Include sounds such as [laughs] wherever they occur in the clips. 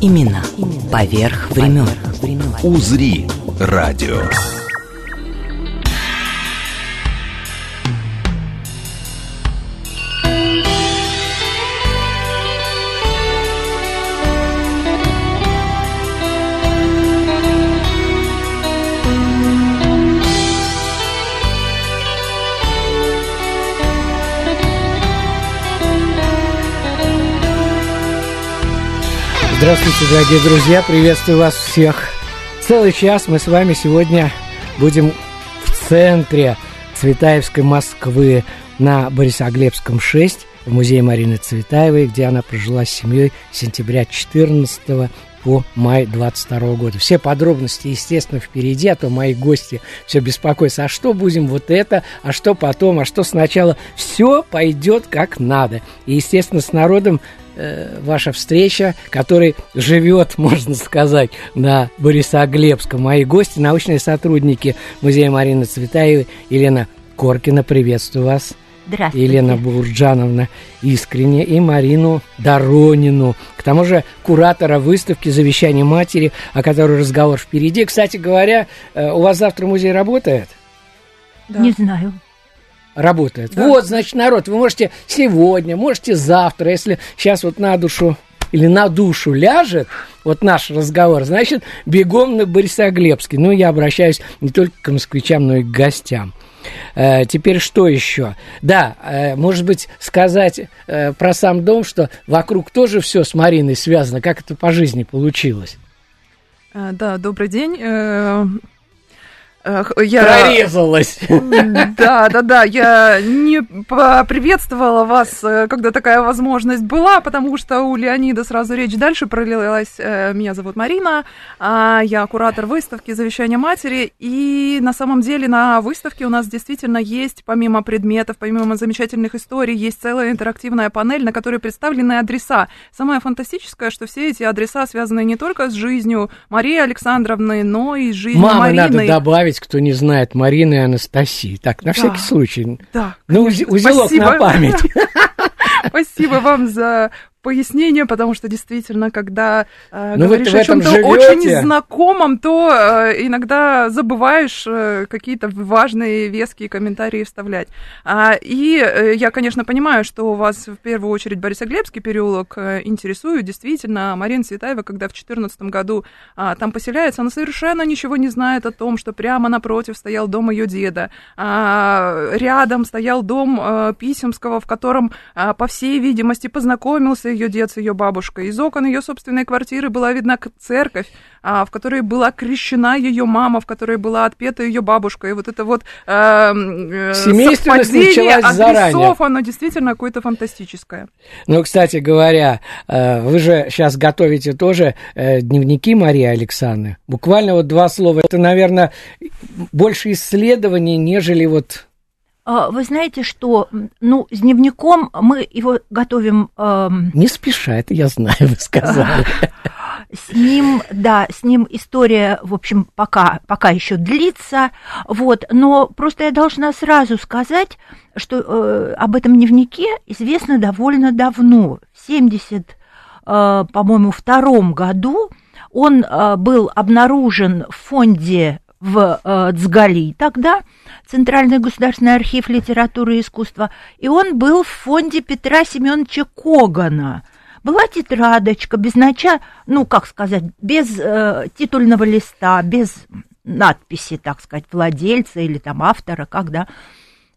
Именно поверх времен. «Узри» радио. Здравствуйте, дорогие друзья, приветствую вас всех. Целый час мы с вами сегодня будем в центре Цветаевской Москвы на Борисоглебском 6 в музее Марины Цветаевой, где она прожила с семьей с сентября 14 по май 22 года. Все подробности, естественно, впереди, а то мои гости все беспокоятся, а что будем вот это, а что потом, а что сначала. Все пойдет как надо. И, естественно, с народом э, ваша встреча, который живет, [laughs] можно сказать, на Борисоглебском. Мои гости, научные сотрудники музея Марины Цветаевой, Елена Коркина, приветствую вас. Здравствуйте. Елена Бурджановна искренне и Марину Доронину. К тому же куратора выставки «Завещание матери», о которой разговор впереди. Кстати говоря, э, у вас завтра музей работает? Не знаю. Работает. Вот, значит, народ, вы можете сегодня, можете завтра, если сейчас вот на душу или на душу ляжет вот наш разговор, значит, бегом на Борисоглебский. Ну, я обращаюсь не только к москвичам, но и к гостям. Э, теперь что еще? Да, э, может быть, сказать э, про сам дом, что вокруг тоже все с Мариной связано. Как это по жизни получилось? Да, добрый день. Я... Прорезалась. Да, да, да, я не приветствовала вас, э, когда такая возможность была, потому что у Леонида сразу речь дальше пролилась. Э, Меня зовут Марина, а я куратор выставки «Завещание матери», и на самом деле на выставке у нас действительно есть, помимо предметов, помимо замечательных историй, есть целая интерактивная панель, на которой представлены адреса. Самое фантастическое, что все эти адреса связаны не только с жизнью Марии Александровны, но и с жизнью Мамы Марины. надо добавить, кто не знает, Марины и Анастасии. Так, на всякий случай. Да, Ну, узелок Спасибо. на память. [laughs] Спасибо вам за пояснение, потому что действительно, когда э, Ну, говоришь о чем-то очень знакомом, то э, иногда забываешь э, какие-то важные, веские комментарии вставлять. А, и э, я, конечно, понимаю, что у вас в первую очередь Борисоглебский переулок э, интересует. Действительно, Марина Цветаева, когда в 2014 году а, там поселяется, она совершенно ничего не знает о том, что прямо напротив стоял дом ее деда. А, рядом стоял дом э, Писемского, в котором, а, по всей видимости, познакомился ее дед с ее бабушкой. Из окон ее собственной квартиры была видна церковь, а, в которой была крещена ее мама, в которой была отпета ее бабушка. И вот это вот э, э, совпадение началась заранее. адресов, оно действительно какое-то фантастическое. Ну, кстати говоря, э, вы же сейчас готовите тоже э, дневники Марии Александры. Буквально вот два слова. Это, наверное, больше исследований, нежели вот... А, Вы знаете, что, ну, с дневником мы его готовим эм, Не спеша, это я знаю, [laughs] вы сказали. с ним, да, с ним история, в общем, пока, пока еще длится, вот, но просто я должна сразу сказать, что э, об этом дневнике известно довольно давно, в 70, э, по-моему, втором году он э, был обнаружен в фонде в э, Цгали тогда, Центральный государственный архив литературы и искусства, и он был в фонде Петра Семеновича Когана. Была тетрадочка без начала, ну, как сказать, без э, титульного листа, без надписи, так сказать, владельца или там автора, когда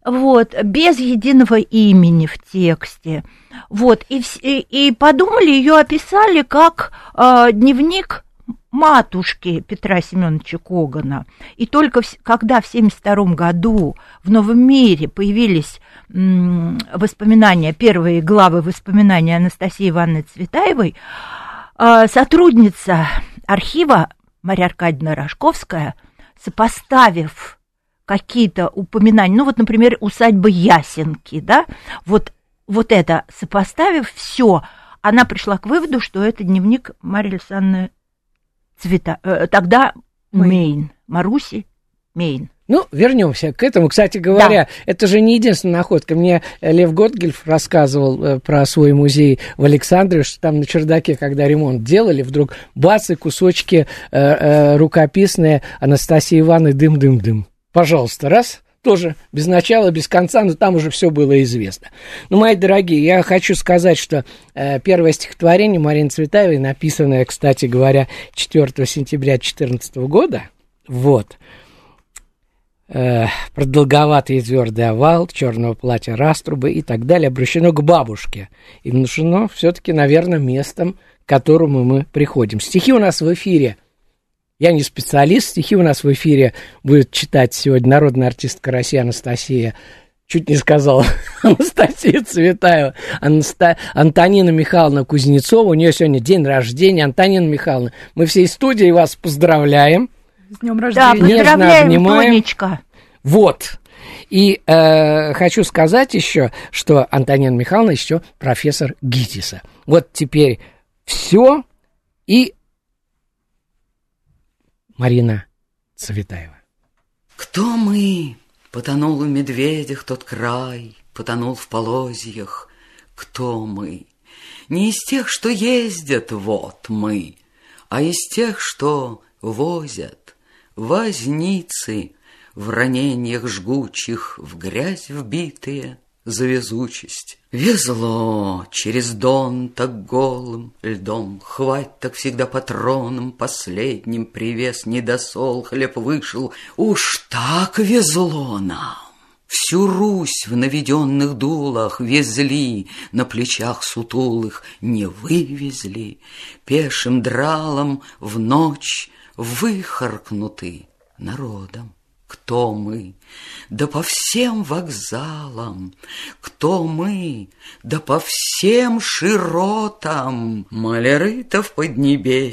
вот, без единого имени в тексте. Вот, и, и, и подумали, ее описали как э, дневник матушки Петра Семеновича Когана. И только в когда в 1972 году в Новом мире появились м, воспоминания, первые главы воспоминаний Анастасии Ивановны Цветаевой, э, сотрудница архива Мария Аркадьевна Рожковская, сопоставив какие-то упоминания, ну вот, например, усадьба Ясенки, да, вот, вот это, сопоставив все, она пришла к выводу, что это дневник Марии Александровны Цвета, э, тогда Мейн, Маруси Мейн. Ну, вернемся к этому. Кстати говоря, да. это же не единственная находка. Мне Лев Готгельф рассказывал э, про свой музей в Александре, что там на чердаке, когда ремонт делали, вдруг бац, и кусочки э, э, рукописные Анастасии Ивановны «Дым-дым-дым». Пожалуйста, раз, тоже без начала, без конца, но там уже все было известно. Ну, мои дорогие, я хочу сказать, что э, первое стихотворение Марины Цветаевой, написанное, кстати говоря, 4 сентября 2014 года, вот, э, продолговатый твердый овал, черного платья раструбы и так далее, обращено к бабушке. И внушено все-таки, наверное, местом, к которому мы приходим. Стихи у нас в эфире. Я не специалист, стихи у нас в эфире будет читать сегодня народная артистка России Анастасия чуть не сказал, [laughs] Анастасия Цветаева, Анаста... Антонина Михайловна Кузнецова, у нее сегодня день рождения, Антонина Михайловна, мы всей студией вас поздравляем. С днем рождения. Да, Нежно обнимаем. Тонечка. Вот. И э, хочу сказать еще, что Антонина Михайловна еще профессор ГИТИСа. Вот теперь все и Марина Цветаева. Кто мы? Потонул в медведях тот край, потонул в полозьях. Кто мы? Не из тех, что ездят, вот мы, а из тех, что возят, возницы, в ранениях жгучих, в грязь вбитые за везучесть. Везло через дон так голым льдом, Хвать так всегда патроном последним Привез недосол, хлеб вышел. Уж так везло нам! Всю Русь в наведенных дулах везли, На плечах сутулых не вывезли, Пешим дралом в ночь выхаркнуты народом. Кто мы? Да по всем вокзалам. Кто мы? Да по всем широтам. Маляры-то в поднебесьице.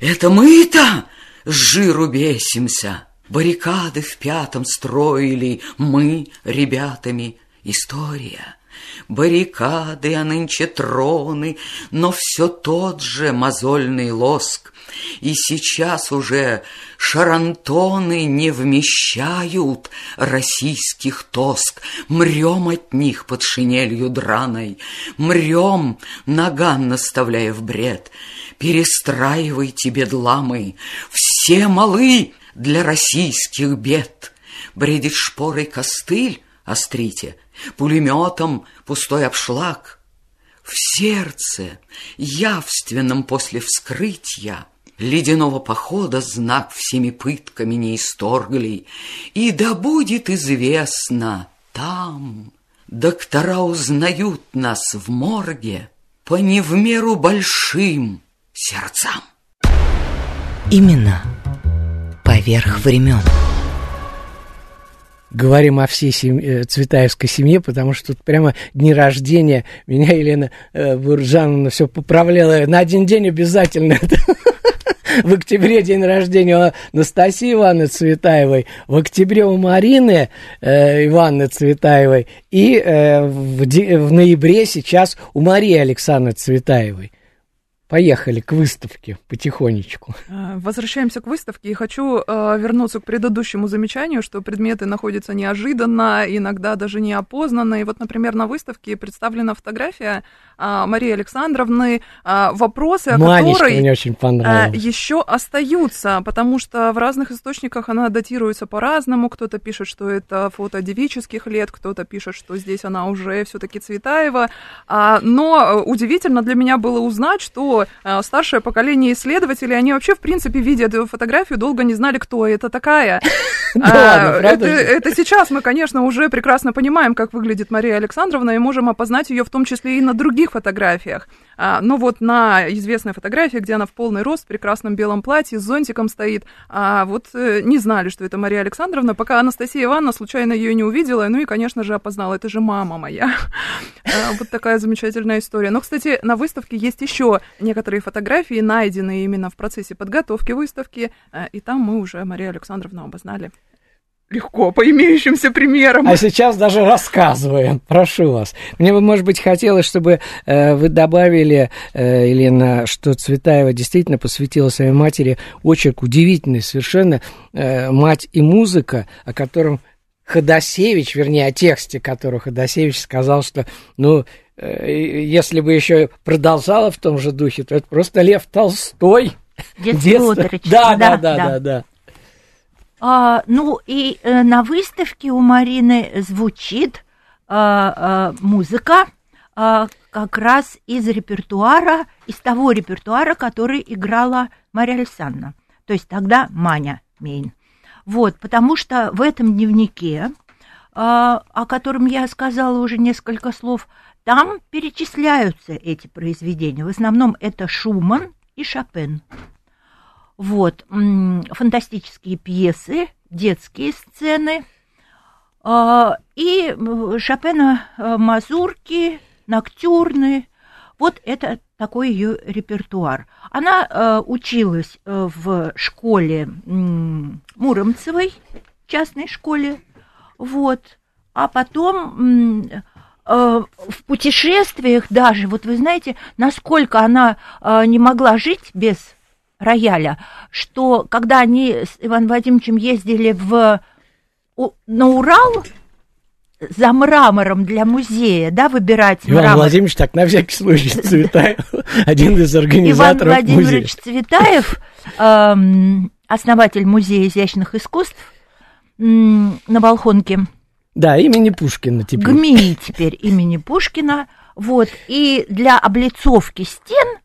Это мы-то с жиру бесимся. Баррикады в пятом строили мы ребятами. История баррикады, а нынче троны, но все тот же мозольный лоск. И сейчас уже шарантоны не вмещают российских тоск. Мрем от них под шинелью драной, мрем, наган наставляя в бред. Перестраивайте, бедламы, все малы для российских бед. Бредит шпорой костыль, острите, пулеметом пустой обшлаг. В сердце, явственном после вскрытия, Ледяного похода знак всеми пытками не исторгли, И да будет известно там, Доктора узнают нас в морге По не в меру большим сердцам. Именно поверх времен говорим о всей семье, э, Цветаевской семье, потому что тут прямо дни рождения. Меня Елена э, Буржановна все поправляла. На один день обязательно. [laughs] В октябре день рождения у Анастасии Ивановны Цветаевой, в октябре у Марины э, Ивановны Цветаевой и э, в, в ноябре сейчас у Марии Александры Цветаевой. Поехали к выставке потихонечку. А, возвращаемся к выставке и хочу э, вернуться к предыдущему замечанию, что предметы находятся неожиданно, иногда даже неопознанно. И вот, например, на выставке представлена фотография э, Марии Александровны, э, вопросы, о которой мне очень понравилось. еще остаются, потому что в разных источниках она датируется по-разному. Кто-то пишет, что это фото девических лет, кто-то пишет, что здесь она уже все-таки Цветаева. Но удивительно для меня было узнать, что э, старшее поколение исследователей, они вообще, в принципе, видя эту фотографию, долго не знали, кто это такая. [laughs] А, это сейчас мы, конечно, уже прекрасно понимаем, как выглядит Мария Александровна, и можем опознать ее в том числе и на других фотографиях. А, но вот на известной фотографии, где она в полный рост, в прекрасном белом платье, с зонтиком стоит, а вот э, не знали, что это Мария Александровна, пока Анастасия Ивановна случайно ее не увидела, ну и, конечно же, опознала, это же мама моя. [laughs] Вот такая замечательная история. Но, кстати, на выставке есть еще некоторые фотографии найдены именно в процессе подготовки выставки, э, и там мы уже Марию Александровну обознали легко, по имеющимся примерам. А сейчас даже рассказываем. Прошу вас. Мне бы, может быть, хотелось, чтобы э, вы добавили, э, Елена, что Цветаева действительно посвятила своей матери очерк удивительный совершенно э, «Мать и музыка», о котором Ходосевич, вернее, о тексте которого Ходосевич сказал, что, ну, если бы еще продолжала в том же духе, то это просто Лев Толстой. Детский отрочек. Да, да, да, да, да. А, ну и э, на выставке у Марины звучит а, а, музыка а, как раз из репертуара, из того репертуара, который играла Мария Александровна. То есть тогда Маня Мейн. Вот, потому что в этом дневнике, а, о котором я сказала уже несколько слов, там перечисляются эти произведения. В основном это Шуман и Шопен. Вот, фантастические пьесы, детские сцены. А, и Шопена э, мазурки, ноктюрны. Вот это такой ее репертуар. Она э, училась э, в школе Муромцевой, частной школе, вот. А потом в путешествиях даже, вот вы знаете, насколько она не могла жить без рояля, что когда они с Иваном Владимировичем ездили в, на Урал, за мрамором для музея, да, выбирать Иван мрамор. Владимирович, так, на всякий случай, [laughs] Цветаев, один из организаторов Иван Владимирович Цветаев, эм, основатель Музея изящных искусств на Волхонке. Да, имени Пушкина теперь. ГМИ теперь имени Пушкина. Вот, и для облицовки стен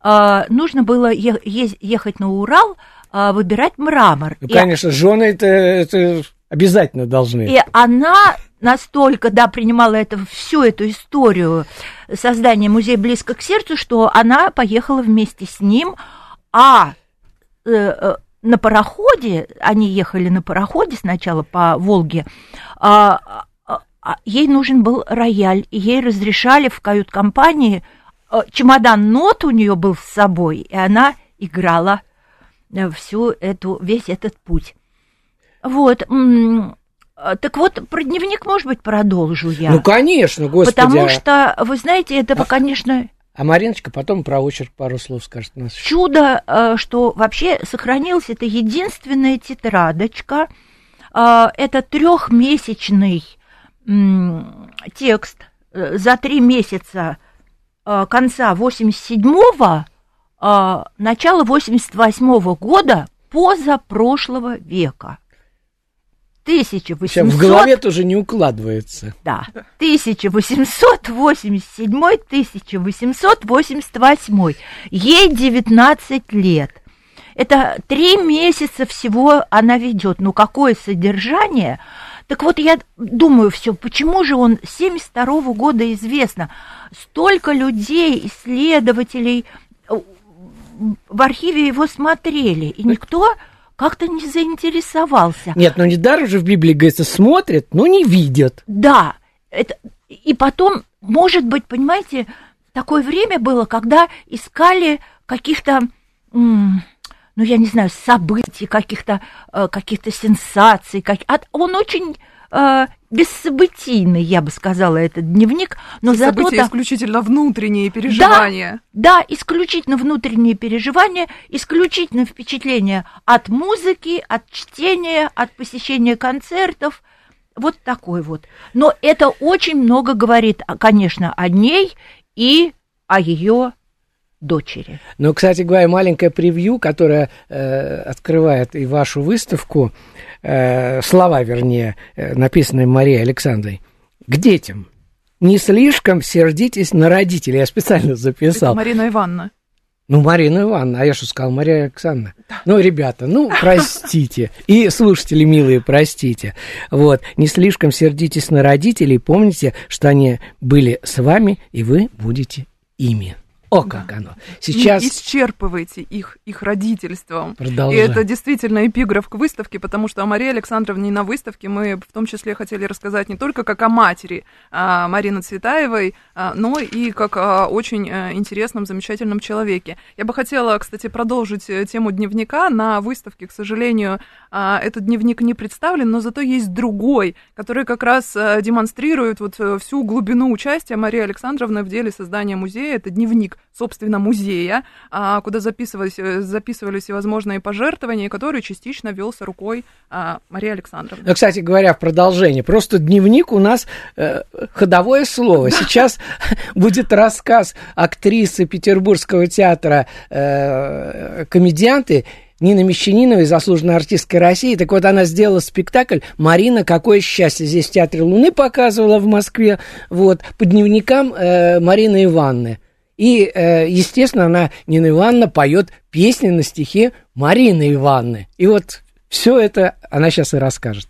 а, нужно было ехать на Урал, а, выбирать мрамор. Ну, конечно, и... жены это, это обязательно должны. И она настолько, да, принимала это, всю эту историю создания музея близко к сердцу, что она поехала вместе с ним, а э, э, на пароходе, они ехали на пароходе сначала по Волге, а, а, а ей нужен был рояль, и ей разрешали в кают-компании Э, чемодан нот у нее был с собой, и она играла э, всю эту, весь этот путь. Вот. Э, так вот, про дневник, может быть, продолжу я. Ну, конечно, господи. Потому что, вы знаете, это, а, конечно... А Мариночка потом про очерк пару слов скажет. Нас. Чудо, что вообще сохранилась эта единственная тетрадочка. Это трехмесячный текст за три месяца Э, конца 87-го, э, начала 88-го года позапрошлого века. 1800... в голове тоже не укладывается. Да, 1887-1888. Ей 19 лет. Это три месяца всего она ведет. Ну, какое содержание? Так вот, я думаю все, почему же он 72 -го года известно? Столько людей, исследователей э, в архиве его смотрели, и никто как-то не заинтересовался. Нет, ну недаром же в Библии говорится, смотрят, но не видят. Да, это, и потом, может быть, понимаете, такое время было, когда искали каких-то ну, я не знаю, событий, каких-то э, каких сенсаций. Как... Он очень э, бессобытийный, я бы сказала, этот дневник, но зато... События исключительно внутренние переживания. Да, да, исключительно внутренние переживания, исключительно впечатления от музыки, от чтения, от посещения концертов, вот такой вот. Но это очень много говорит, конечно, о ней и о ее дочери. Ну, кстати говоря, маленькое превью, которое э, открывает и вашу выставку, э, слова, вернее, э, написанные Марией Александрой, к детям. Не слишком сердитесь на родителей. Я специально записал. Это Марина Ивановна. Ну, Марина Ивановна, а я что сказал, Мария Александровна? Да. Ну, ребята, ну, [laughs] простите. И слушатели милые, простите. Вот, не слишком сердитесь на родителей, помните, что они были с вами, и вы будете ими. О, как да. оно. Сейчас... Не исчерпывайте их, их родительством. Продолжай. И это действительно эпиграф к выставке, потому что о Марии Александровне на выставке мы в том числе хотели рассказать не только как о матери а, Марины Цветаевой, а, но и как о очень а, интересном, замечательном человеке. Я бы хотела, кстати, продолжить э, тему дневника. На выставке, к сожалению, а, этот дневник не представлен, но зато есть другой, который как раз а, демонстрирует вот э, всю глубину участия Марии Александровны в деле создания музея. Это дневник, собственно, музея, а, куда записывались, э, записывались всевозможные пожертвования, который частично велся рукой а, Марии Александровны. Ну, кстати говоря, в продолжение, просто дневник у нас э, ходовое слово. Сейчас будет рассказ актрисы Петербургского театра э, комедианты Нина Мещаниновой, заслуженная артистка России. Так вот, она сделала спектакль «Марина, какое счастье!» Здесь в Театре Луны показывала в Москве. Вот, по дневникам э, Марины Ивановны. И, э, естественно, она, Нина Ивановна, поет песни на стихи Марины Ивановны. И вот все это она сейчас и расскажет.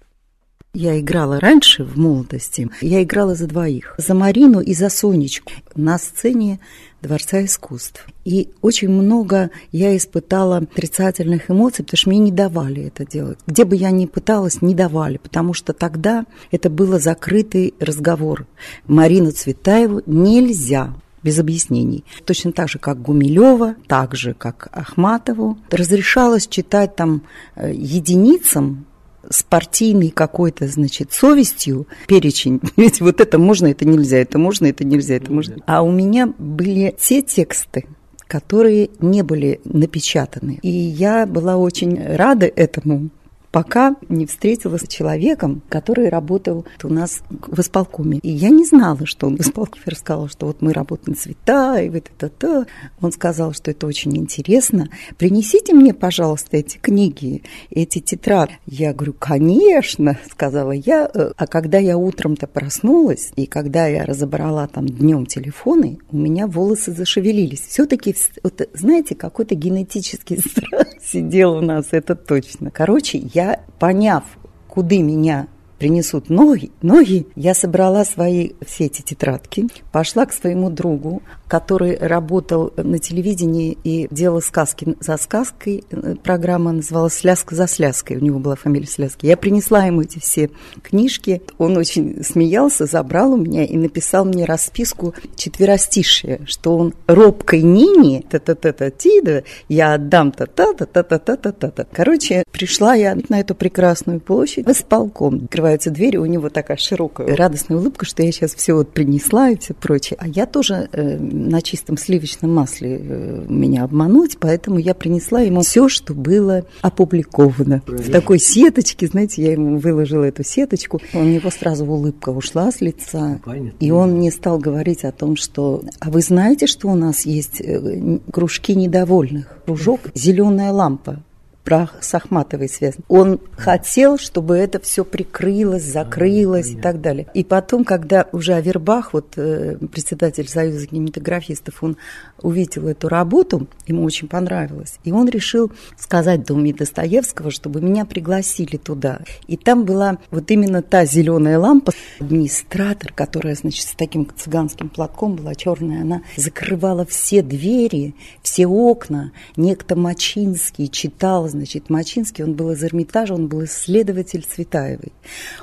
Я играла раньше, в молодости, я играла за двоих. За Марину и за Сонечку на сцене Дворца искусств. И очень много я испытала отрицательных эмоций, потому что мне не давали это делать. Где бы я ни пыталась, не давали, потому что тогда это было закрытый разговор. Марину Цветаеву нельзя без объяснений. Точно так же, как Гумилева, так же, как Ахматову. Разрешалось читать там э, единицам с партийной какой-то, значит, совестью перечень. [laughs] Ведь вот это можно, это нельзя, это можно, это нельзя, это можно. А у меня были те тексты, которые не были напечатаны. И я была очень рада этому, пока не встретилась с человеком, который работал у нас в исполкоме. И я не знала, что он в исполкоме рассказал, что вот мы работаем цвета, и вот это то. Он сказал, что это очень интересно. Принесите мне, пожалуйста, эти книги, эти тетради. Я говорю, конечно, сказала я. А когда я утром-то проснулась, и когда я разобрала там днем телефоны, у меня волосы зашевелились. Все-таки, вот, знаете, какой-то генетический [laughs] страх сидел у нас, это точно. Короче, я я, поняв, куда меня принесут ноги, ноги, я собрала свои все эти тетрадки, пошла к своему другу, который работал на телевидении и делал сказки за сказкой. Программа называлась «Сляска за сляской». У него была фамилия Сляски. Я принесла ему эти все книжки. Он очень смеялся, забрал у меня и написал мне расписку четверостишие, что он робкой Нине, та-та-та-та, тида, я отдам та-та-та-та-та-та-та. Короче, пришла я на эту прекрасную площадь в исполком. Открываются двери, у него такая широкая радостная улыбка, что я сейчас все вот принесла и все прочее. А я тоже э, на чистом сливочном масле э, меня обмануть, поэтому я принесла ему все, что было опубликовано. В такой сеточке, знаете, я ему выложила эту сеточку, у него сразу улыбка ушла с лица, и он мне стал говорить о том, что, а вы знаете, что у нас есть э, кружки недовольных? Кружок «Зеленая лампа» про с Ахматовой связано. Он хотел, чтобы это все прикрылось, закрылось а, и так далее. И потом, когда уже Авербах, вот э, председатель Союза кинематографистов, он увидел эту работу, ему очень понравилось, и он решил сказать Доме Достоевского, чтобы меня пригласили туда. И там была вот именно та зеленая лампа, администратор, которая, значит, с таким цыганским платком была черная, она закрывала все двери, все окна. Некто Мачинский читал значит, Мачинский, он был из Эрмитажа, он был исследователь Цветаевой.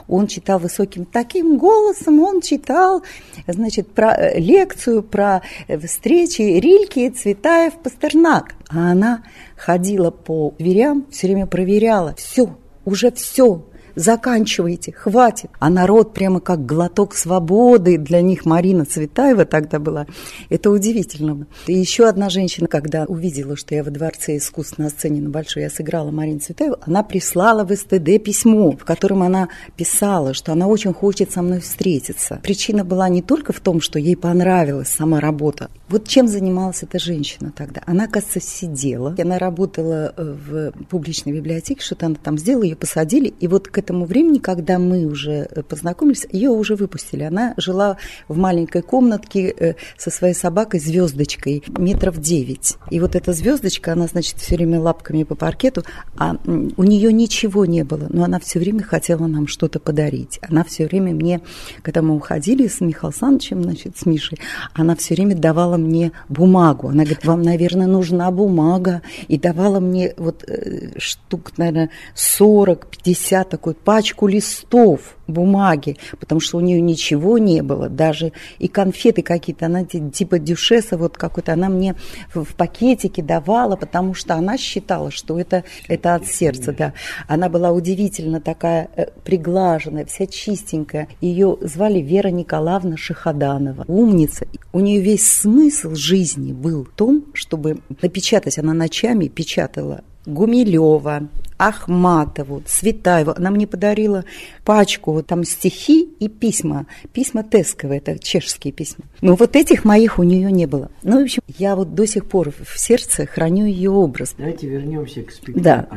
Он читал высоким таким голосом, он читал, значит, про э, лекцию про э, встречи Рильки, Цветаев, Пастернак. А она ходила по дверям, все время проверяла, все, уже все, заканчивайте, хватит. А народ прямо как глоток свободы для них Марина Цветаева тогда была. Это удивительно. И еще одна женщина, когда увидела, что я во Дворце искусств на сцене на Большой, я сыграла Марину Цветаеву, она прислала в СТД письмо, в котором она писала, что она очень хочет со мной встретиться. Причина была не только в том, что ей понравилась сама работа. Вот чем занималась эта женщина тогда? Она, кажется, сидела. Она работала э, в публичной библиотеке, что-то она там сделала, ее посадили, и вот к этому времени, когда мы уже э, познакомились, ее уже выпустили. Она жила в маленькой комнатке э, со своей собакой звездочкой метров девять. И вот эта звездочка, она, значит, все время лапками по паркету, а у нее ничего не было, но она все время хотела нам что-то подарить. Она все время мне, когда мы уходили с Михаилом Александровичем, значит, с Мишей, она все время давала мне бумагу. Она говорит, вам, наверное, нужна бумага. И давала мне вот э, штук, наверное, 40-50 такой пачку листов бумаги, потому что у нее ничего не было, даже и конфеты какие-то, она типа дюшеса вот какой-то, она мне в, пакетике давала, потому что она считала, что это, это от сердца, да. Она была удивительно такая э, приглаженная, вся чистенькая. Ее звали Вера Николаевна Шахаданова, умница. У нее весь смысл жизни был в том, чтобы напечатать, она ночами печатала Гумилева, Ахматову, Цветаеву. Она мне подарила пачку там стихи и письма. Письма Тесковые, это чешские письма. Но вот этих моих у нее не было. Ну, в общем, я вот до сих пор в сердце храню ее образ. Давайте вернемся к спектаклю. Да.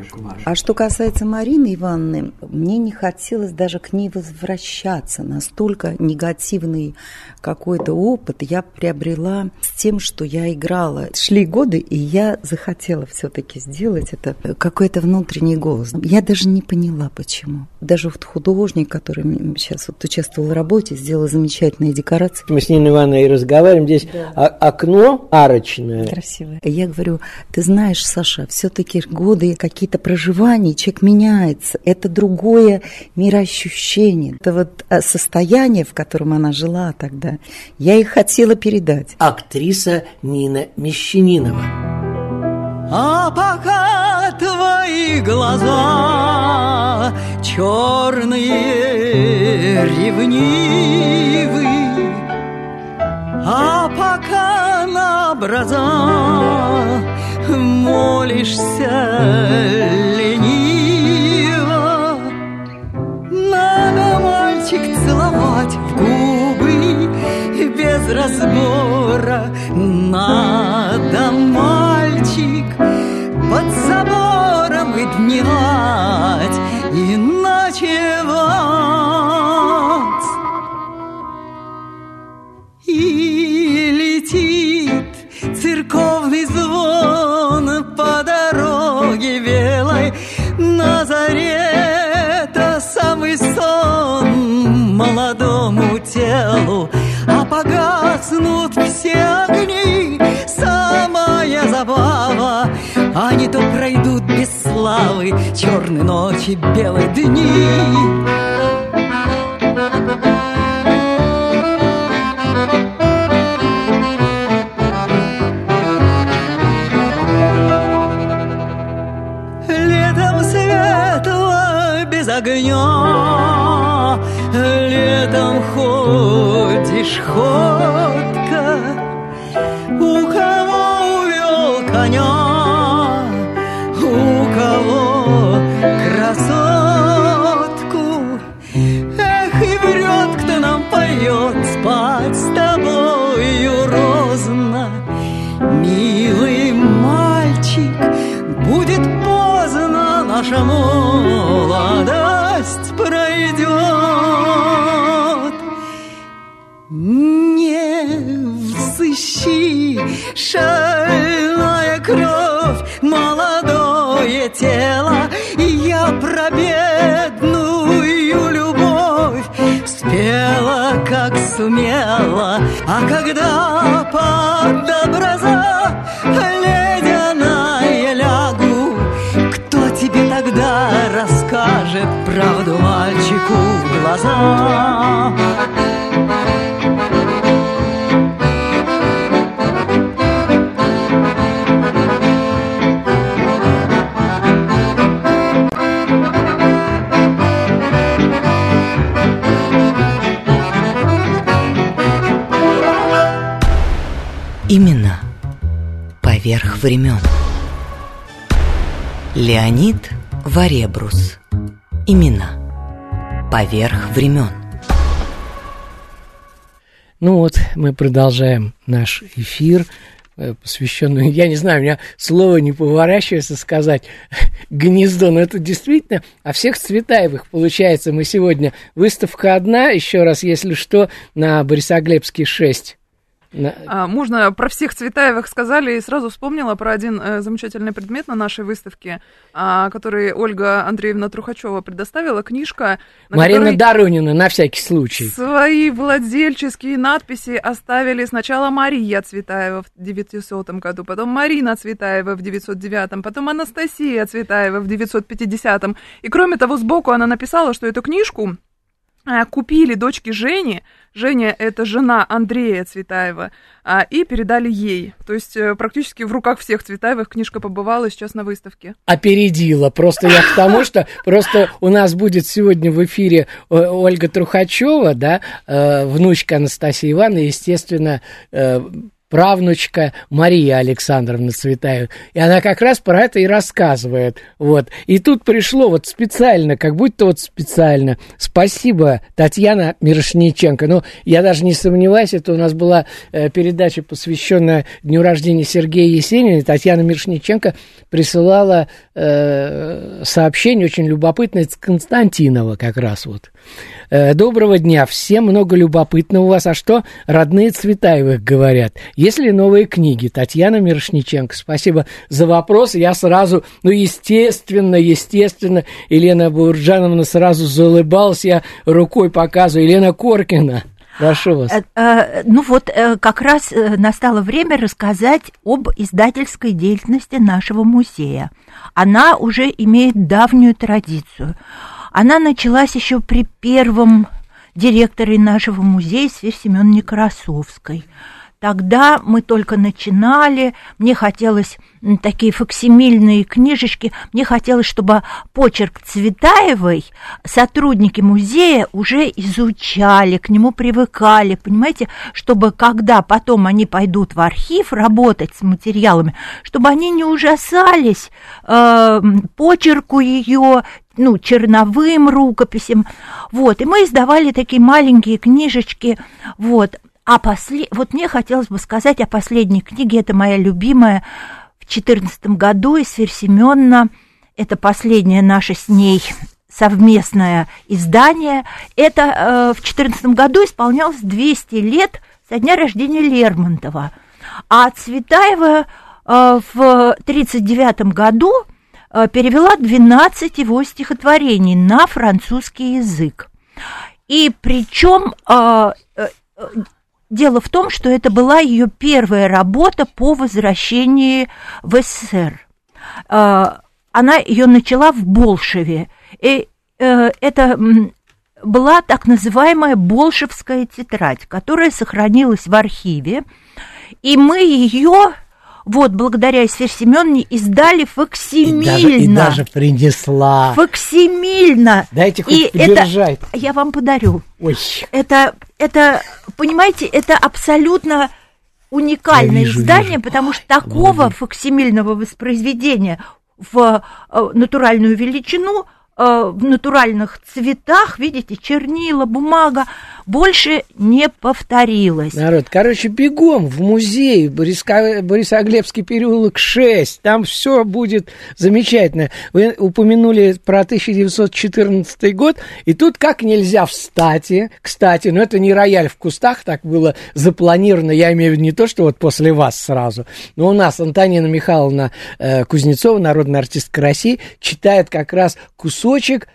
А что касается Марины Ивановны, мне не хотелось даже к ней возвращаться. Настолько негативный какой-то опыт я приобрела с тем, что я играла. Шли годы, и я захотела все-таки сделать это. Какой-то внутренний внутренний голос. Я даже не поняла, почему. Даже вот художник, который сейчас вот участвовал в работе, сделал замечательные декорации. Мы с Ниной Ивановной и разговариваем. Здесь да. окно арочное. Красивое. Я говорю, ты знаешь, Саша, все-таки годы какие-то проживания, человек меняется. Это другое мироощущение. Это вот а, состояние, в котором она жила тогда. Я и хотела передать. Актриса Нина Мещанинова. А пока глаза черные, ревнивы, А пока на образа молишься лениво, Надо, мальчик, целовать в губы без разбора, Надо, мальчик, забором и ночевать. И летит церковный звон по дороге белой. На заре, это самый сон молодому телу, а погаснут все огни, самая забава. А не то пройдут без славы Черные ночи, белые дни. Летом светло без огня Летом ходишь ходка глаза? Именно поверх времен. Леонид Варебрус. Имена поверх времен. Ну вот, мы продолжаем наш эфир э, посвященную, я не знаю, у меня слово не поворачивается сказать [laughs] гнездо, но это действительно о всех Цветаевых получается. Мы сегодня выставка одна, еще раз, если что, на Борисоглебске 6. А, можно про всех Цветаевых сказали, и сразу вспомнила про один э, замечательный предмет на нашей выставке, а, который Ольга Андреевна Трухачева предоставила, книжка. Марина Доронина, на всякий случай. Свои владельческие надписи оставили сначала Мария Цветаева в 900 году, потом Марина Цветаева в 909, потом Анастасия Цветаева в 950. И кроме того, сбоку она написала, что эту книжку э, купили дочки Жени, Женя – это жена Андрея Цветаева, а, и передали ей. То есть э, практически в руках всех Цветаевых книжка побывала сейчас на выставке. Опередила. Просто я к тому, что просто у нас будет сегодня в эфире э, Ольга Трухачева, да, э, внучка Анастасии Ивановны, естественно, правнучка Мария Александровна Цветаева. И она как раз про это и рассказывает. Вот. И тут пришло вот специально, как будто вот специально. Спасибо, Татьяна Мирошниченко. Ну, я даже не сомневаюсь, это у нас была э, передача, посвященная дню рождения Сергея Есенина. Татьяна Мирошниченко присылала э, сообщение очень любопытное с Константинова как раз вот. Э, доброго дня, всем много любопытного у вас. А что родные Цветаевых говорят? Есть ли новые книги? Татьяна Мирошниченко, спасибо за вопрос. Я сразу, ну, естественно, естественно, Елена Бурджановна сразу заулыбалась, я рукой показываю. Елена Коркина. Прошу вас. Э, э, ну вот как раз настало время рассказать об издательской деятельности нашего музея. Она уже имеет давнюю традицию. Она началась еще при первом директоре нашего музея Семен Некрасовской. Тогда мы только начинали, мне хотелось такие факсимильные книжечки, мне хотелось, чтобы почерк Цветаевой сотрудники музея уже изучали, к нему привыкали, понимаете, чтобы когда потом они пойдут в архив работать с материалами, чтобы они не ужасались э, почерку ее, ну, черновым рукописям, вот, и мы издавали такие маленькие книжечки, вот, а после... вот мне хотелось бы сказать о последней книге, это моя любимая, в 2014 году из Семенна, это последнее наше с ней совместное издание, это э, в 2014 году исполнялось 200 лет со дня рождения Лермонтова, а Цветаева э, в 1939 году Э, перевела 12 его стихотворений на французский язык. И причем э, э, дело в том, что это была ее первая работа по возвращении в СССР. Она ее начала в Болшеве. И это была так называемая Болшевская тетрадь, которая сохранилась в архиве. И мы ее вот, благодаря Эсфер Семеновне издали факсимильно. И даже, и даже принесла. Факсимильно. Дайте хоть и подержать. Это, я вам подарю. Ой. Это, это, понимаете, это абсолютно уникальное вижу, издание, вижу. потому что такого Ой. факсимильного воспроизведения в э, натуральную величину – в натуральных цветах, видите, чернила, бумага, больше не повторилось. Народ, короче, бегом в музей Бориска... Борисоглебский переулок 6, там все будет замечательно. Вы упомянули про 1914 год, и тут как нельзя встать, кстати, но это не рояль в кустах, так было запланировано, я имею в виду не то, что вот после вас сразу, но у нас Антонина Михайловна э, Кузнецова, народная артистка России, читает как раз кусок кусочек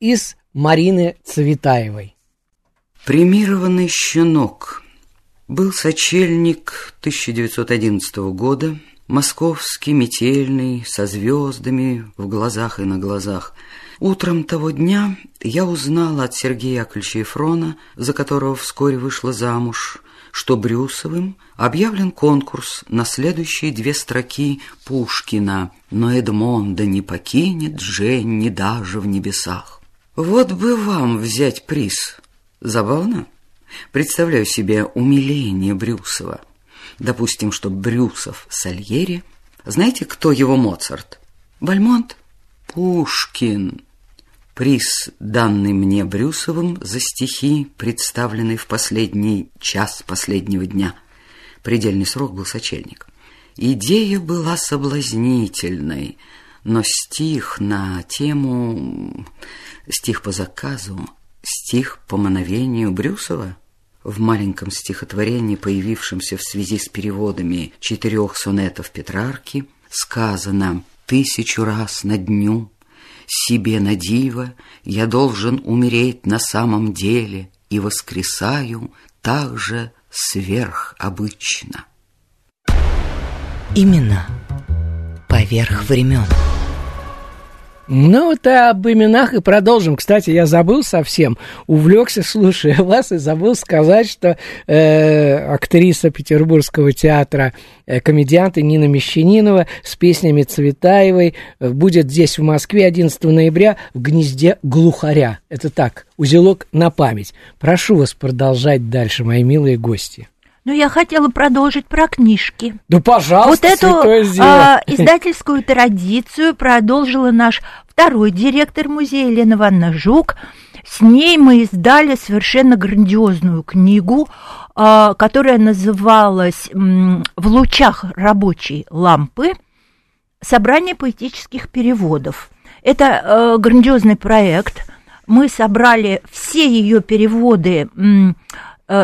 из Марины Цветаевой. Премированный щенок был сочельник 1911 года, московский, метельный, со звездами в глазах и на глазах. Утром того дня я узнала от Сергея Яковлевича за которого вскоре вышла замуж, что Брюсовым объявлен конкурс на следующие две строки Пушкина «Но Эдмонда не покинет Женни даже в небесах». Вот бы вам взять приз. Забавно? Представляю себе умиление Брюсова. Допустим, что Брюсов Сальери. Знаете, кто его Моцарт? Бальмонт? Пушкин. Приз, данный мне Брюсовым за стихи, представленные в последний час последнего дня. Предельный срок был сочельник. Идея была соблазнительной, но стих на тему, стих по заказу, стих по мановению Брюсова в маленьком стихотворении, появившемся в связи с переводами четырех сонетов Петрарки, сказано «Тысячу раз на дню себе на диво я должен умереть на самом деле и воскресаю также сверхобычно». Имена поверх времен. Ну, вот об именах и продолжим. Кстати, я забыл совсем, увлекся, [laughs] слушая вас, и забыл сказать, что э, актриса Петербургского театра, э, комедианта Нина Мещанинова с песнями Цветаевой э, будет здесь, в Москве, 11 ноября в гнезде глухаря. Это так, узелок на память. Прошу вас продолжать дальше, мои милые гости. Ну, я хотела продолжить про книжки. Да, пожалуйста, Вот эту а, [laughs] издательскую традицию продолжила наш второй директор музея Елена Ивановна Жук. С ней мы издали совершенно грандиозную книгу, а, которая называлась «В лучах рабочей лампы. Собрание поэтических переводов». Это э, грандиозный проект. Мы собрали все ее переводы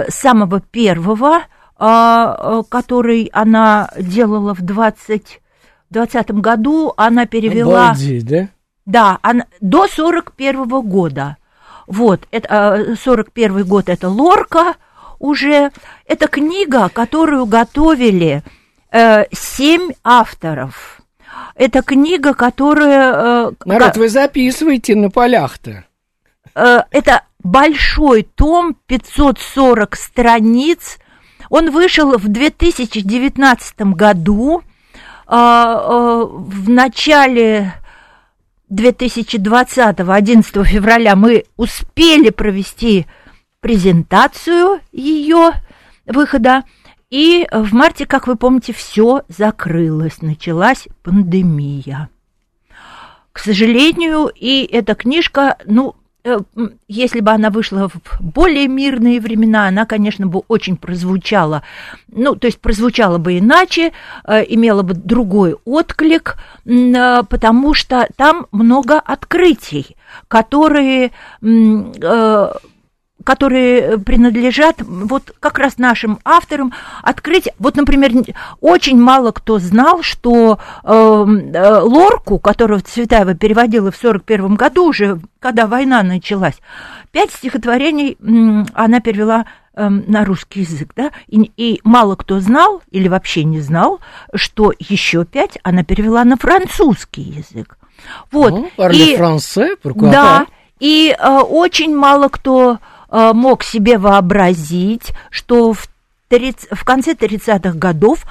самого первого, а, э, который она делала в 20, 20 году, она перевела... Обалдеть, да? Да, она, до 41 -го года. Вот, это, 41 год это Лорка уже. Это книга, которую готовили э, семь авторов. Это книга, которая... Э, Народ, вы записываете на полях-то. Э, это большой том, 540 страниц. Он вышел в 2019 году. А, а, в начале 2020, 11 февраля, мы успели провести презентацию ее выхода. И в марте, как вы помните, все закрылось, началась пандемия. К сожалению, и эта книжка, ну, если бы она вышла в более мирные времена, она, конечно, бы очень прозвучала, ну, то есть прозвучала бы иначе, э, имела бы другой отклик, э, потому что там много открытий, которые которые принадлежат вот как раз нашим авторам, открыть, вот, например, очень мало кто знал, что э, э, Лорку, которую Цветаева переводила в 41 году уже, когда война началась, пять стихотворений э, она перевела э, на русский язык, да, и, и мало кто знал или вообще не знал, что еще пять она перевела на французский язык. Вот. Ну, и, франце, да, и э, очень мало кто Э, мог себе вообразить, что в, 30, в конце 30-х годов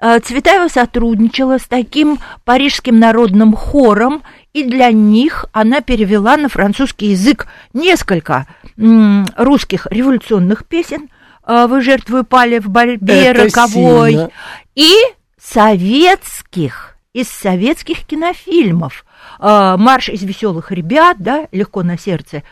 э, Цветаева сотрудничала с таким парижским народным хором, и для них она перевела на французский язык несколько русских революционных песен э, «Вы жертвы пали в борьбе Это роковой» сильно. и советских, из советских кинофильмов «Марш из веселых ребят», да, «Легко на сердце»,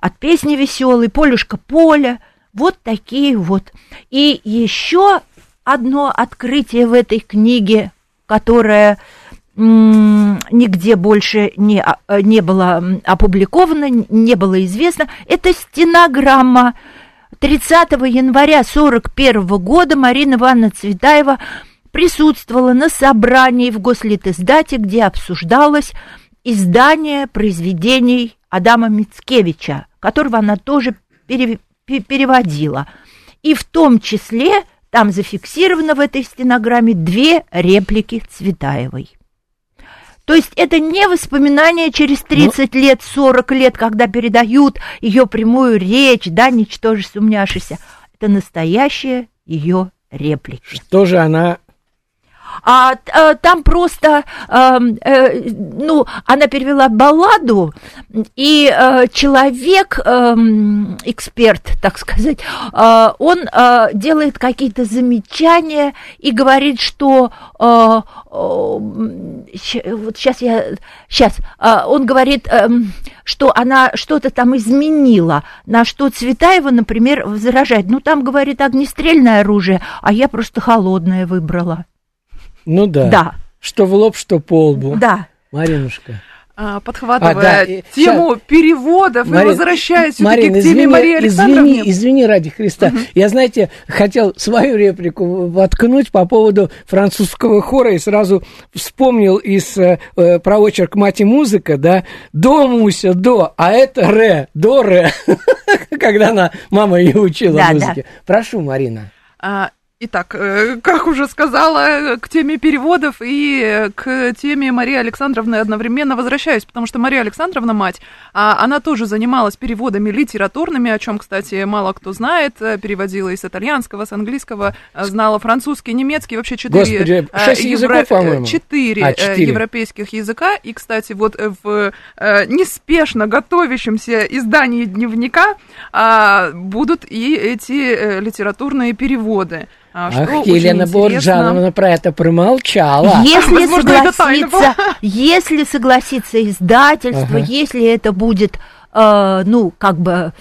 от песни веселой, Полюшка Поля, вот такие вот. И еще одно открытие в этой книге, которое нигде больше не, а, не было опубликовано, не было известно, это стенограмма 30 января 1941 года. Марина Ивановна Цветаева присутствовала на собрании в Гослитиздате, где обсуждалось издание произведений Адама Мицкевича, которого она тоже пере, переводила. И в том числе там зафиксировано в этой стенограмме две реплики Цветаевой. То есть это не воспоминания через 30 ну, лет, 40 лет, когда передают ее прямую речь, да, ничтоже сумняшися. Это настоящая ее реплика. Что же она а, а там просто, э, э, ну, она перевела балладу, и э, человек, э, эксперт, так сказать, э, он э, делает какие-то замечания и говорит, что э, э, вот сейчас я, сейчас, э, он говорит, э, что она что-то там изменила, на что Цветаева, например, возражает. Ну, там, говорит, огнестрельное оружие, а я просто холодное выбрала. Ну да. Да. Что в лоб, что по лбу. Да. Маринушка. А, подхватывая А, да, и тему щас. переводов и Марин, возвращаясь все-таки Марин, к теме извини, Марии Александровны. Извини, извини ради Христа. Я, знаете, хотел свою реплику воткнуть по поводу французского хора и сразу вспомнил из э, э, про очерк «Мать и музыка», да, «до, Муся, до», а это «ре», «до, ре», [laughs] когда она, мама ее учила Да, да. музыке. Прошу, Марина. А, Итак, э, как уже сказала, э, к теме переводов и э, к теме Марии Александровны одновременно возвращаюсь, потому что Мария Александровна, мать, а, она тоже занималась переводами литературными, о чем, кстати, мало кто знает, переводила из итальянского, с английского, знала французский, немецкий, вообще четыре, Господи, шесть языков, четыре А, четыре. европейских языка, и, кстати, вот в неспешно готовящемся издании дневника а, будут и эти литературные переводы. А, что Ах, очень Елена интересно. Борджановна про это промолчала. Если Возможно, согласится, если согласится издательство, Ага. если это будет, э, ну, как бы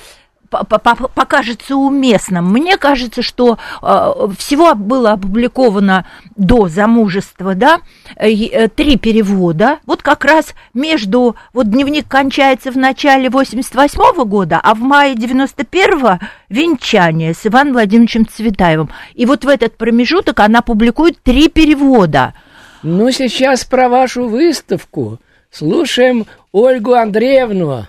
покажется уместным. Мне кажется, что э, всего было опубликовано до замужества, да, э, э, три перевода. Вот как раз между, вот дневник кончается в начале 88 года, а в мае 91-го венчание с Иваном Владимировичем Цветаевым. И вот в этот промежуток она публикует три перевода. Ну, сейчас про вашу выставку. Слушаем Ольгу Андреевну,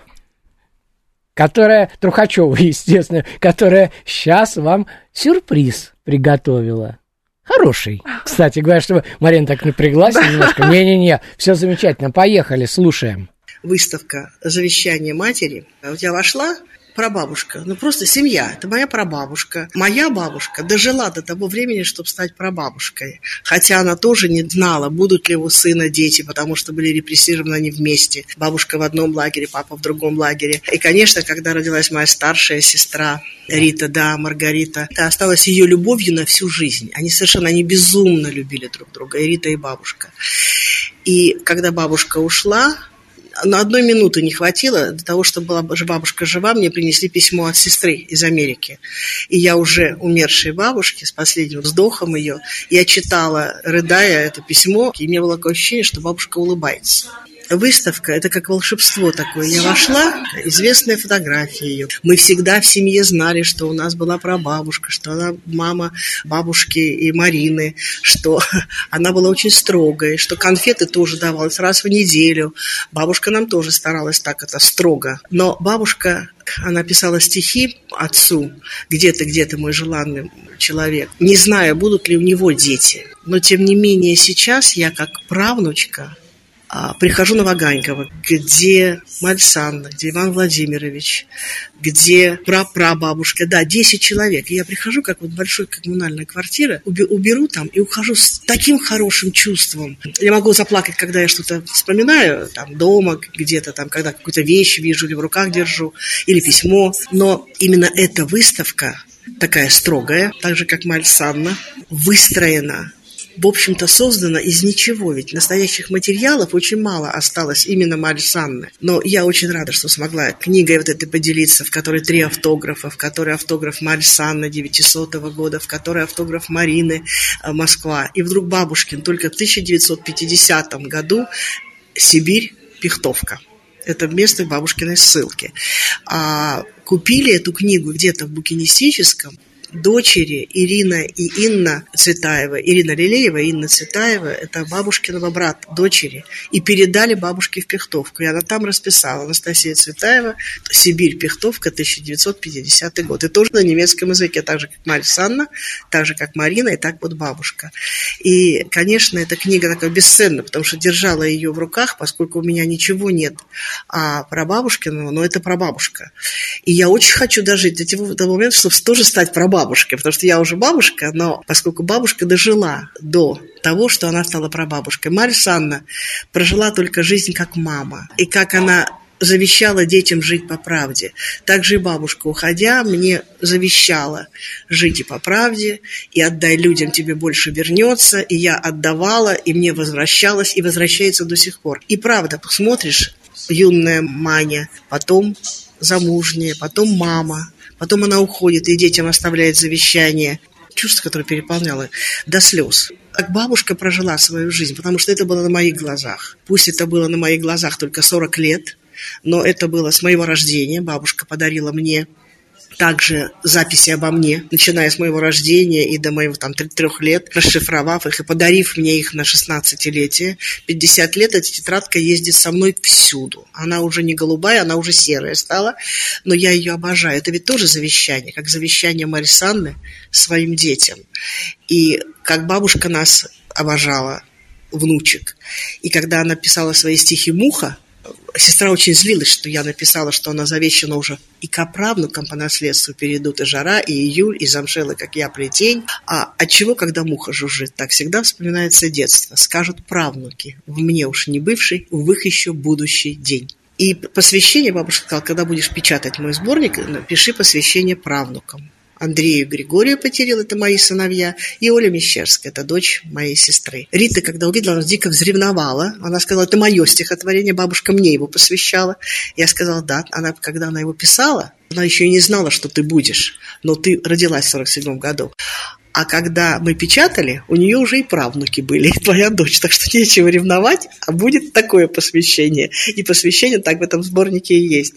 которая, Трухачева, [laughs] естественно, которая сейчас вам сюрприз приготовила. Хороший. Кстати, говоря, чтобы Марина так напряглась немножко. Не-не-не, все замечательно. Поехали, слушаем. выставка «Завещание матери». Я вошла, прабабушка, ну просто семья, это моя прабабушка. Моя бабушка дожила до того времени, чтобы стать прабабушкой. Хотя она тоже не знала, будут ли у сына дети, потому что были репрессированы они вместе. Бабушка в одном лагере, папа в другом лагере. И, конечно, когда родилась моя старшая сестра Рита, да, Маргарита, это осталось ее любовью на всю жизнь. Они совершенно, они безумно любили друг друга, и Рита, и бабушка. И когда бабушка ушла, одной минуты не хватило для того, чтобы была бабушка жива, мне принесли письмо от сестры из Америки. И я уже умершей бабушке, с последним вздохом ее, я читала, рыдая это письмо, и мне было такое ощущение, что бабушка улыбается. Выставка – это как волшебство такое. Я вошла, известная фотография ее. Мы всегда в семье знали, что у нас была прабабушка, что она мама бабушки и Марины, что [laughs] она была очень строгой, что конфеты тоже давалась раз в неделю. Бабушка нам тоже старалась так это строго. Но бабушка она писала стихи отцу, где-то, где-то мой желанный человек, не зная, будут ли у него дети. Но, тем не менее, сейчас я, как правнучка, прихожу на Ваганьково, где Мальсанна, где Иван Владимирович, где прапрабабушка, да, 10 человек. И я прихожу, как вот большой коммунальная квартира, уберу там и ухожу с таким хорошим чувством. Я могу заплакать, когда я что-то вспоминаю, там, дома где-то, там, когда какую-то вещь вижу или в руках держу, или письмо. Но именно эта выставка, такая строгая, так же, как Мальсанна, выстроена в общем-то, создана из ничего, ведь настоящих материалов очень мало осталось именно Марь Санны. Но я очень рада, что смогла книгой вот этой поделиться, в которой три автографа, в которой автограф Марь Санны 900 года, в которой автограф Марины э, Москва. И вдруг Бабушкин только в 1950 году Сибирь, Пихтовка. Это место бабушкиной ссылки. А купили эту книгу где-то в букинистическом дочери Ирина и Инна Цветаева, Ирина Лилеева Инна Цветаева, это бабушкиного брата, дочери, и передали бабушке в Пехтовку. И она там расписала Анастасия Цветаева, Сибирь, Пехтовка, 1950 год. И тоже на немецком языке, так же, как Марья Санна, так же, как Марина, и так вот бабушка. И, конечно, эта книга такая бесценна, потому что держала ее в руках, поскольку у меня ничего нет а про бабушкиного, но это прабабушка. И я очень хочу дожить до того, момента, чтобы тоже стать прабабушкой прабабушкой, потому что я уже бабушка, но поскольку бабушка дожила до того, что она стала прабабушкой. Марья Санна прожила только жизнь как мама. И как она завещала детям жить по правде. Также и бабушка, уходя, мне завещала жить и по правде, и отдай людям, тебе больше вернется, и я отдавала, и мне возвращалась, и возвращается до сих пор. И правда, посмотришь, юная Маня, потом замужняя, потом мама, потом она уходит и детям оставляет завещание. Чувство, которое переполняло до слез как бабушка прожила свою жизнь, потому что это было на моих глазах. Пусть это было на моих глазах только 40 лет, но это было с моего рождения. Бабушка подарила мне также записи обо мне, начиная с моего рождения и до моего там трех лет, расшифровав их и подарив мне их на 16-летие. 50 лет эта тетрадка ездит со мной всюду. Она уже не голубая, она уже серая стала, но я ее обожаю. Это ведь тоже завещание, как завещание Марисанны своим детям. И как бабушка нас обожала, внучек. И когда она писала свои стихи «Муха», Сестра очень злилась, что я написала, что она завещана уже и к правнукам по наследству перейдут и жара, и июль, и замшелы, как я, плетень. А от чего, когда муха жужжит, так всегда вспоминается детство. Скажут правнуки, в мне уж не бывший, в их еще будущий день. И посвящение, бабушка сказала, когда будешь печатать мой сборник, напиши посвящение правнукам. Андрею Григорию потерял, это мои сыновья, и Оля Мещерская, это дочь моей сестры. Рита, когда увидела, она дико взревновала. Она сказала, это мое стихотворение, бабушка мне его посвящала. Я сказала, да. Она, когда она его писала, она еще и не знала, что ты будешь, но ты родилась в 47 году. А когда мы печатали, у нее уже и правнуки были, и твоя дочь. Так что нечего ревновать, а будет такое посвящение. И посвящение так в этом сборнике и есть.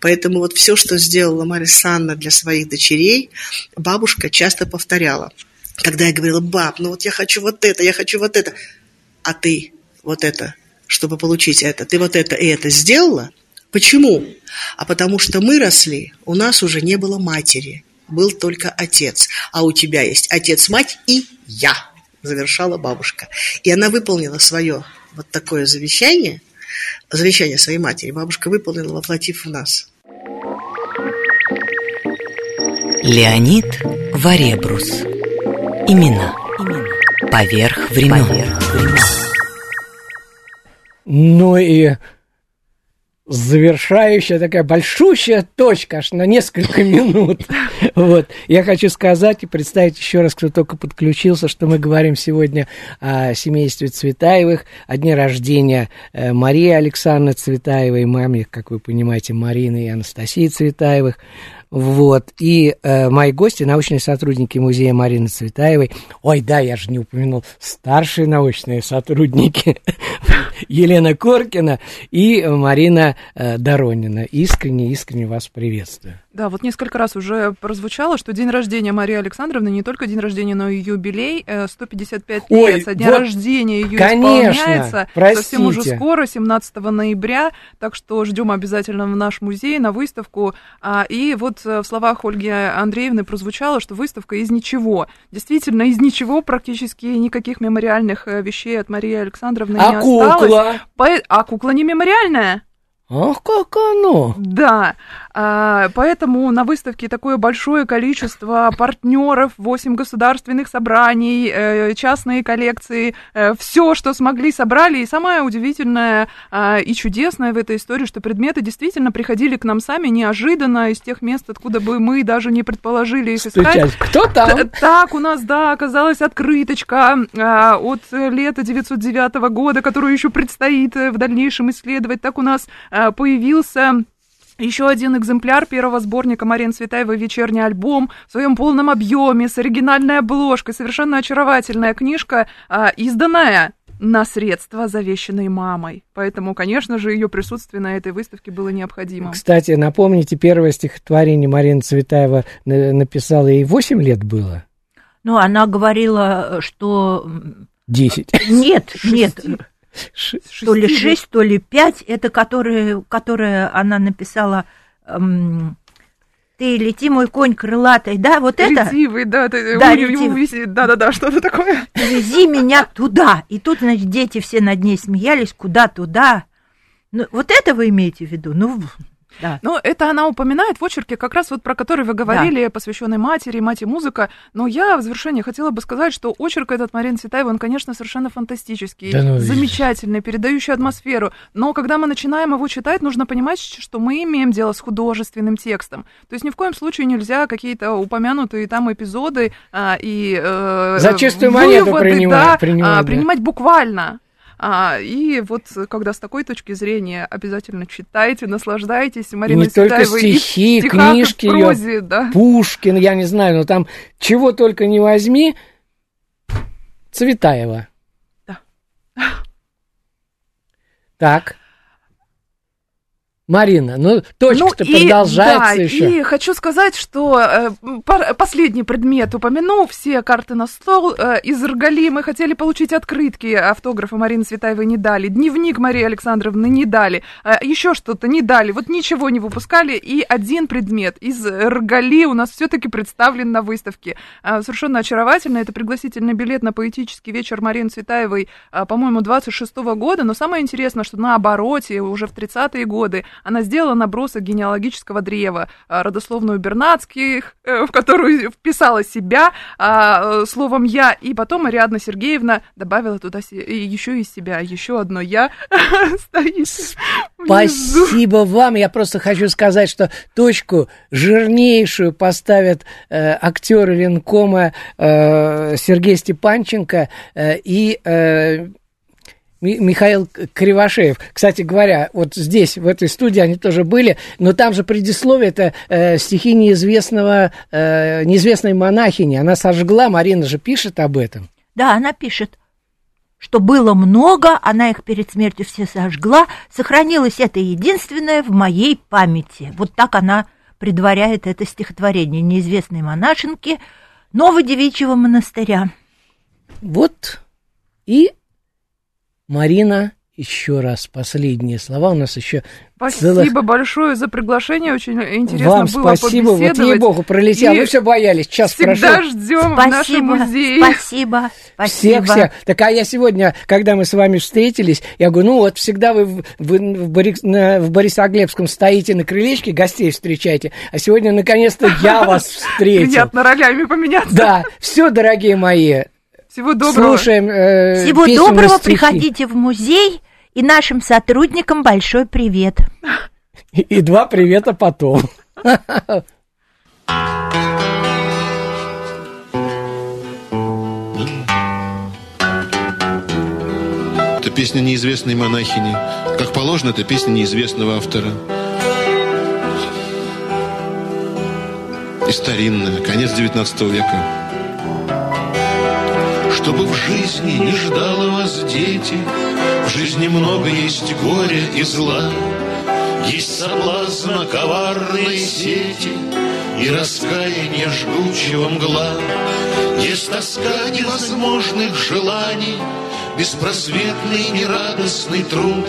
Поэтому вот все, что сделала Мария Санна для своих дочерей, бабушка часто повторяла. Когда я говорила, баб, ну вот я хочу вот это, я хочу вот это. А ты вот это, чтобы получить это, ты вот это и это сделала? Почему? А потому что мы росли, у нас уже не было матери – был только отец, а у тебя есть отец, мать и я, завершала бабушка. И она выполнила свое вот такое завещание, завещание своей матери. Бабушка выполнила, воплотив в нас. Леонид Варебрус. Имена. Имена. Поверх времен. Поверх времен. Ну и завершающая такая большущая точка аж на несколько [laughs] минут. Вот. Я хочу сказать и представить еще раз, кто только подключился, что мы говорим сегодня о семействе Цветаевых, о дне рождения э, Марии Александры Цветаевой, маме, как вы понимаете, Марины и Анастасии Цветаевых. Вот. И э, мои гости, научные сотрудники музея Марины Цветаевой. Ой, да, я же не упомянул, старшие научные сотрудники [laughs] Елена Коркина и Марина э, Доронина. Искренне, искренне вас приветствую. Да, вот несколько раз уже прозвучало, что день рождения Марии Александровны не только день рождения, но и юбилей. 155 э, Ой, лет со дня вот, рождения ее исполняется. Простите. Совсем уже скоро, 17 ноября. Так что ждем обязательно в наш музей на выставку. А, и вот э, в словах Ольги Андреевны прозвучало, что выставка из ничего. Действительно, из ничего практически никаких мемориальных э, вещей от Марии Александровны а не кукла? осталось. По... А кукла не мемориальная? Ах, как оно! Да, а, поэтому на выставке такое большое количество партнеров, 8 государственных собраний, э, частные коллекции, э, все, что смогли, собрали. И самое удивительное а, и чудесное в этой истории, что предметы действительно приходили к нам сами неожиданно из тех мест, откуда бы мы даже не предположили их искать. Кто там? Так, у нас, да, оказалась открыточка а, от лета 909 года, которую еще предстоит э, в дальнейшем исследовать. Так у нас Э, появился еще один экземпляр первого сборника Марин Цветаевой «Вечерний альбом» в своем полном объеме, с оригинальной обложкой, совершенно очаровательная книжка, э, изданная на средства, завещанные мамой. Поэтому, конечно же, ее присутствие на этой выставке было необходимо. Кстати, напомните, первое стихотворение Марина Цветаева написала, ей 8 лет было? Ну, она говорила, что... 10. Нет, нет, то ли шесть, то ли пять, это которые, которые она написала эм, ты лети, мой конь крылатый, да, вот это? Ретивый, да, ты, да, ретивый. да, да, да, что-то такое. Вези меня туда. И тут, значит, дети все над ней смеялись, куда туда. Ну, вот это вы имеете в виду? Ну, Да. Но это она упоминает в очерке, как раз вот про который вы говорили, да. посвященный матери, мать и музыка. Но я в завершение хотела бы сказать, что очерк этот Марины Цветаевой, он, конечно, совершенно фантастический, да, ну, замечательный, передающий атмосферу. Но когда мы начинаем его читать, нужно понимать, что мы имеем дело с художественным текстом. То есть ни в коем случае нельзя какие-то упомянутые там эпизоды а, и э, За чистую монету выводы, принимать, да, принимать, а, да. принимать буквально. А, и вот когда с такой точки зрения обязательно читайте, наслаждайтесь Мариной и не только стихи, стихах, книжки, прозе, её, да. Пушкин, я не знаю, но там чего только не возьми, Цветаева. Да. Так. Марина, ну точка-то ну, продолжается да, еще. И хочу сказать, что э, пар, последний предмет упомяну, все карты на стол. Э, из Ргали мы хотели получить открытки, автографа Марины Цветаевой не дали, дневник Марии Александровны не дали, э, еще что-то не дали, вот ничего не выпускали. И один предмет из Ргали у нас все-таки представлен на выставке. Э, совершенно очаровательно, это пригласительный билет на поэтический вечер Марины Цветаевой, э, по-моему, 26 -го года. Но самое интересное, что на обороте уже в 30-е годы она сделала набросок генеалогического древа, а, родословную Бернацких, э, в которую [laughs] вписала себя а, э, словом «я», и потом Ариадна Сергеевна добавила туда еще и себя, еще одно «я» [laughs] стоит Спасибо вам. Я просто хочу сказать, что точку жирнейшую поставят э, актеры Ленкома э, Сергей Степанченко э, и э, Михаил Кривошеев. Кстати говоря, вот здесь, в этой студии они тоже были, но там же предисловие это э, стихи неизвестного, э, неизвестной монахини. Она сожгла, Марина же пишет об этом. Да, она пишет, что было много, она их перед смертью все сожгла, сохранилось это единственное в моей памяти. Вот так она предваряет это стихотворение неизвестной монашенки Новодевичьего монастыря. Вот и Марина, еще раз последние слова. У нас еще Спасибо целых... большое за приглашение. Очень интересно Вам было спасибо. Вот ей-богу, пролетел. И Вы все боялись. Час всегда прошел. ждем спасибо, в нашем музее. Спасибо. Спасибо. Всех, всех. Так, а я сегодня, когда мы с вами встретились, я говорю, ну вот всегда вы в, в, в, Борис, на, в Борисоглебском стоите на крылечке, гостей встречаете, а сегодня, наконец-то, я вас [laughs] встретил. Приятно ролями поменяться. Да. Все, дорогие мои, всего доброго. Слушаем. Э, Всего доброго. Приходите в музей. И нашим сотрудникам большой привет. И, и два привета потом. Это песня неизвестной монахини. Как положено, это песня неизвестного автора. И старинная, конец 19 века. Чтобы в жизни не ждало вас дети, В жизни много есть горя и зла, Есть соблазна коварной сети И раскаяние жгучего мгла. Есть тоска невозможных желаний, Беспросветный нерадостный труд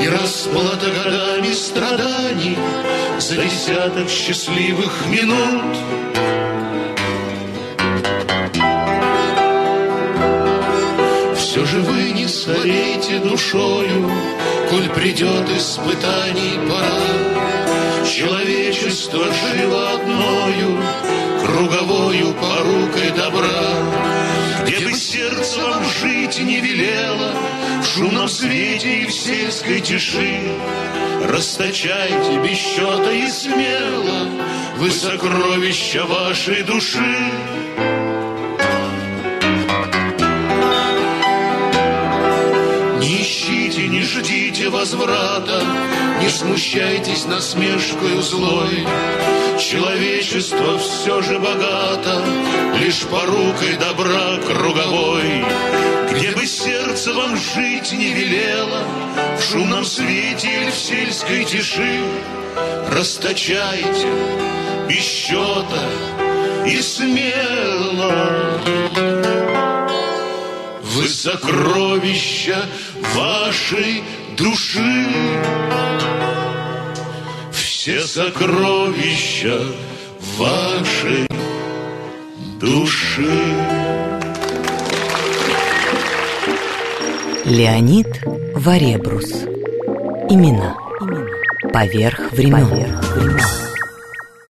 И расплата годами страданий За десяток счастливых минут. Старейте душою, Коль придет испытаний пора. Человечество жило одною, Круговою порукой добра. Где бы сердце вам жить не велело, В шумном свете и в сельской тиши, Расточайте без счета и смело Вы сокровища вашей души. Ждите возврата, не смущайтесь насмешкою злой. Человечество все же богато, лишь порукой добра круговой. Где бы сердце вам жить не велело, в шумном свете или в сельской тиши, расточайте без счета и смело. Вы сокровища вашей души. Все сокровища вашей души. Леонид Варебрус. Имена. Имена. Поверх времен. Поверх времен.